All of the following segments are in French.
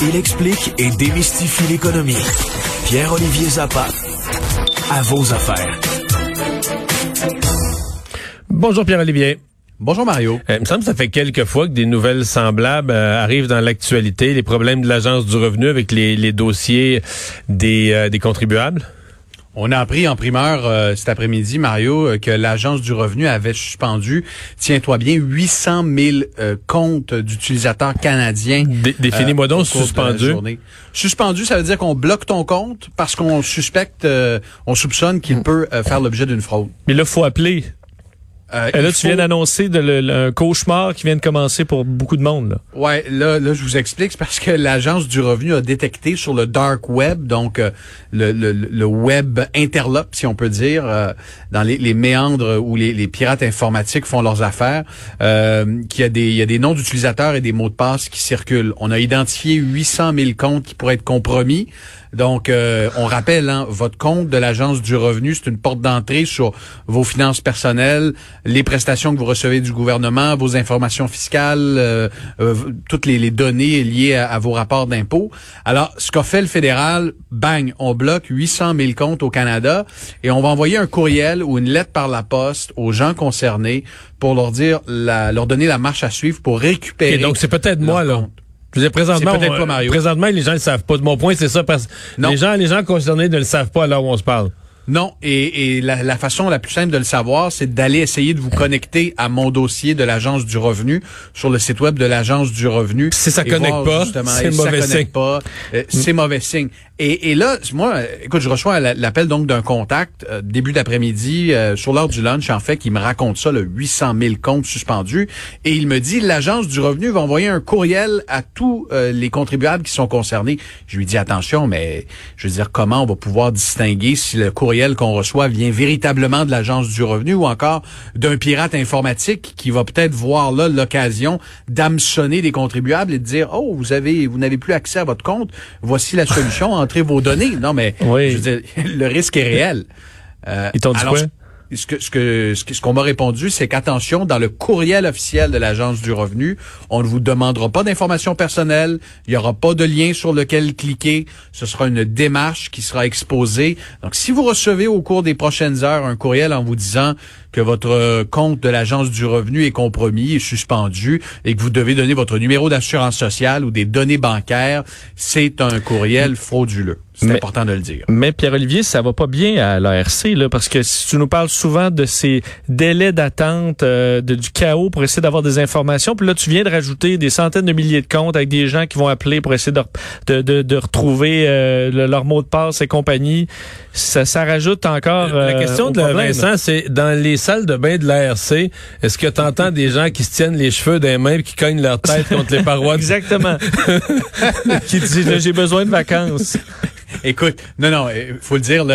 Il explique et démystifie l'économie. Pierre-Olivier Zappa, à vos affaires. Bonjour Pierre-Olivier. Bonjour Mario. Euh, il me semble que ça fait quelques fois que des nouvelles semblables euh, arrivent dans l'actualité, les problèmes de l'Agence du revenu avec les, dossiers des, euh, des contribuables. On a appris en primeur euh, cet après-midi, Mario, euh, que l'Agence du revenu avait suspendu, tiens-toi bien, 800 000 euh, comptes d'utilisateurs canadiens. Définis-moi donc suspendu. Suspendu, ça veut dire qu'on bloque ton compte parce qu'on suspecte, on soupçonne qu'il hmm. peut faire l'objet d'une fraude. Mais là, faut appeler. Euh, là, tu viens d'annoncer un cauchemar qui vient de commencer pour beaucoup de monde. Là. Ouais, là, là, je vous explique, c'est parce que l'agence du revenu a détecté sur le dark web, donc euh, le, le, le, web interlope, si on peut dire, euh, dans les, les, méandres où les, les, pirates informatiques font leurs affaires, euh, qu'il y a des, il y a des noms d'utilisateurs et des mots de passe qui circulent. On a identifié 800 000 comptes qui pourraient être compromis. Donc, euh, on rappelle, hein, votre compte de l'Agence du revenu, c'est une porte d'entrée sur vos finances personnelles, les prestations que vous recevez du gouvernement, vos informations fiscales, euh, euh, toutes les, données liées à, vos rapports d'impôts. Alors, ce qu'a fait le fédéral, bang, on bloque 800 000 comptes au Canada et on va envoyer un courriel ou une lettre par la poste aux gens concernés pour leur dire, la, leur donner la marche à suivre pour récupérer. donc, c'est peut-être moi, là. Je veux présentement, présentement, les gens ne savent pas. De mon point, c'est ça, parce que les gens, les gens concernés ne le savent pas alors où on se parle. Non, et, et la, la, façon la plus simple de le savoir, c'est d'aller essayer de vous connecter à mon dossier de l'agence du revenu sur le site web de l'agence du revenu. Si ça connecte pas, c'est mauvais signe. Pas, euh, c'est mauvais signe. Et, et, là, moi, écoute, je reçois l'appel donc d'un contact euh, début d'après-midi euh, sur l'heure du lunch, en fait, qui me raconte ça, le 800 000 comptes suspendus, et il me dit l'agence du revenu va envoyer un courriel à tous les contribuables qui sont concernés. Je lui dis attention, mais je veux dire comment on va pouvoir distinguer si le courriel qu'on reçoit vient véritablement de l'agence du revenu ou encore d'un pirate informatique qui va peut-être voir là l'occasion d'hameçonner des contribuables et de dire oh vous avez vous n'avez plus accès à votre compte. Voici la solution vos données. Non mais je veux dire, le risque est réel. Euh, Ils t'ont dit quoi? Ce que ce que ce qu'on m'a répondu, c'est qu'attention, dans le courriel officiel de l'agence du revenu, on ne vous demandera pas d'informations personnelles, il y aura pas de lien sur lequel cliquer, ce sera une démarche qui sera exposée. Donc si vous recevez au cours des prochaines heures un courriel en vous disant que votre compte de l'agence du revenu est compromis et suspendu et que vous devez donner votre numéro d'assurance sociale ou des données bancaires, c'est un courriel frauduleux. C'est important de le dire. Mais Pierre-Olivier, ça va pas bien à l'ARC, là, parce que si tu nous parles souvent de ces délais d'attente, euh, de, du chaos pour essayer d'avoir des informations, puis là, tu viens de rajouter des centaines de milliers de comptes avec des gens qui vont appeler pour essayer de, de, de, retrouver euh, leur mot de passe et compagnie. Ça, ça rajoute encore. la question euh, de Vincent, c'est dans les salles de bain de l'ARC, est-ce que tu entends des gens qui se tiennent les cheveux des mains et qui cognent leur tête contre les parois? Exactement. qui disent j'ai besoin de vacances. Écoute, non, non, il faut le dire.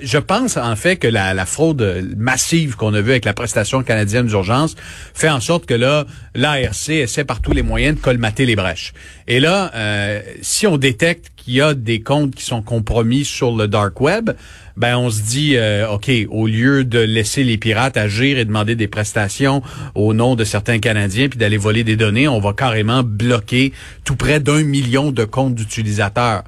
je pense en fait que la, fraude massive qu'on a vue avec la prestation canadienne d'urgence fait en sorte que là, l'ARC essaie par tous les moyens de colmater les brèches. Et là, euh, si on détecte qu'il y a des comptes qui sont compromis sur le dark web, ben on se dit, euh, ok, au lieu de laisser les pirates agir et demander des prestations au nom de certains Canadiens puis d'aller voler des données, on va carrément bloquer tout près d'un million de comptes d'utilisateurs.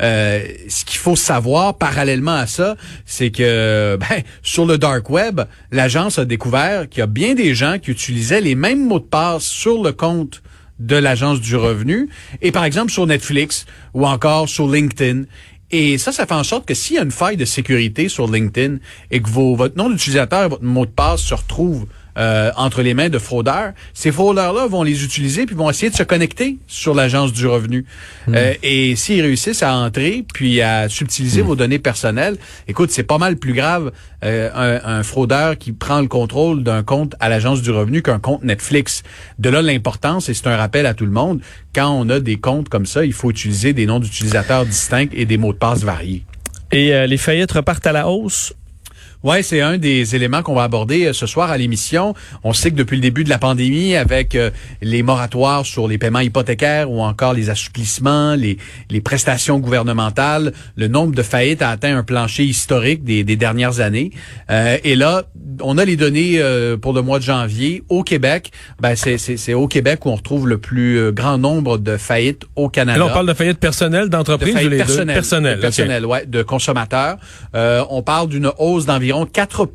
Euh, ce qu'il faut savoir parallèlement à ça, c'est que ben, sur le dark web, l'agence a découvert qu'il y a bien des gens qui utilisaient les mêmes mots de passe sur le compte de l'agence du revenu et par exemple sur Netflix ou encore sur LinkedIn. Et ça, ça fait en sorte que s'il y a une faille de sécurité sur LinkedIn et que vos, votre nom d'utilisateur et votre mot de passe se retrouvent euh, entre les mains de fraudeurs, ces fraudeurs-là vont les utiliser puis vont essayer de se connecter sur l'agence du revenu. Hmm. Euh, et s'ils réussissent à entrer puis à subtiliser hmm. vos données personnelles, écoute, c'est pas mal plus grave euh, un, un, fraudeur qui prend le contrôle d'un compte à l'agence du revenu qu'un compte Netflix. De là l'importance, et c'est un rappel à tout le monde, quand on a des comptes comme ça, il faut utiliser des noms d'utilisateurs distincts et des mots de passe variés. Et les faillites repartent à la hausse Ouais, c'est un des éléments qu'on va aborder euh, ce soir à l'émission. On sait que depuis le début de la pandémie, avec euh, les moratoires sur les paiements hypothécaires ou encore les assouplissements, les, les prestations gouvernementales, le nombre de faillites a atteint un plancher historique des, des dernières années. Euh, et là, on a les données pour le mois de janvier au Québec. Ben, c'est au Québec où on retrouve le plus grand nombre de faillites au Canada. Là, on parle de faillites personnelles, d'entreprises ou les personnelles, deux? Personnelles. Personnelles, ouais, de consommateurs. on parle d'une hausse d'environ 4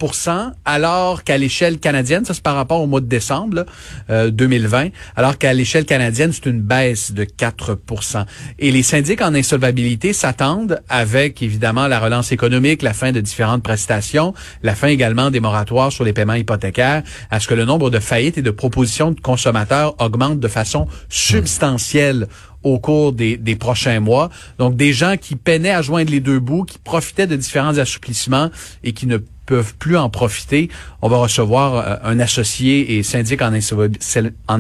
alors qu'à l'échelle canadienne, ça c'est par rapport au mois de décembre 2020, euh, alors qu'à l'échelle canadienne, c'est une baisse de 4% Et les syndics en insolvabilité s'attendent avec évidemment la relance économique, la fin de différentes prestations, la fin également des moratoires sur les paiements hypothécaires, à ce que le nombre de faillites et de propositions de consommateurs augmente de façon substantielle au cours des, des, prochains mois. Donc, des gens qui peinaient à joindre les deux bouts, qui profitaient de différents assouplissements et qui ne peuvent plus en profiter. On va recevoir euh, un associé et syndic en,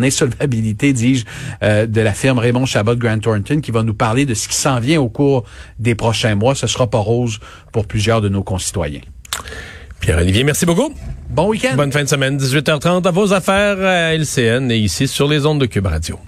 insolvabilité, dis-je, euh, de la firme Raymond Chabot Grant Thornton qui va nous parler de ce qui s'en vient au cours des prochains mois. Ce sera pas rose pour plusieurs de nos concitoyens. Pierre-Olivier, merci beaucoup. Bon week-end. Bonne fin de semaine. 18h30 à vos affaires à LCN et ici sur les ondes de Cube Radio.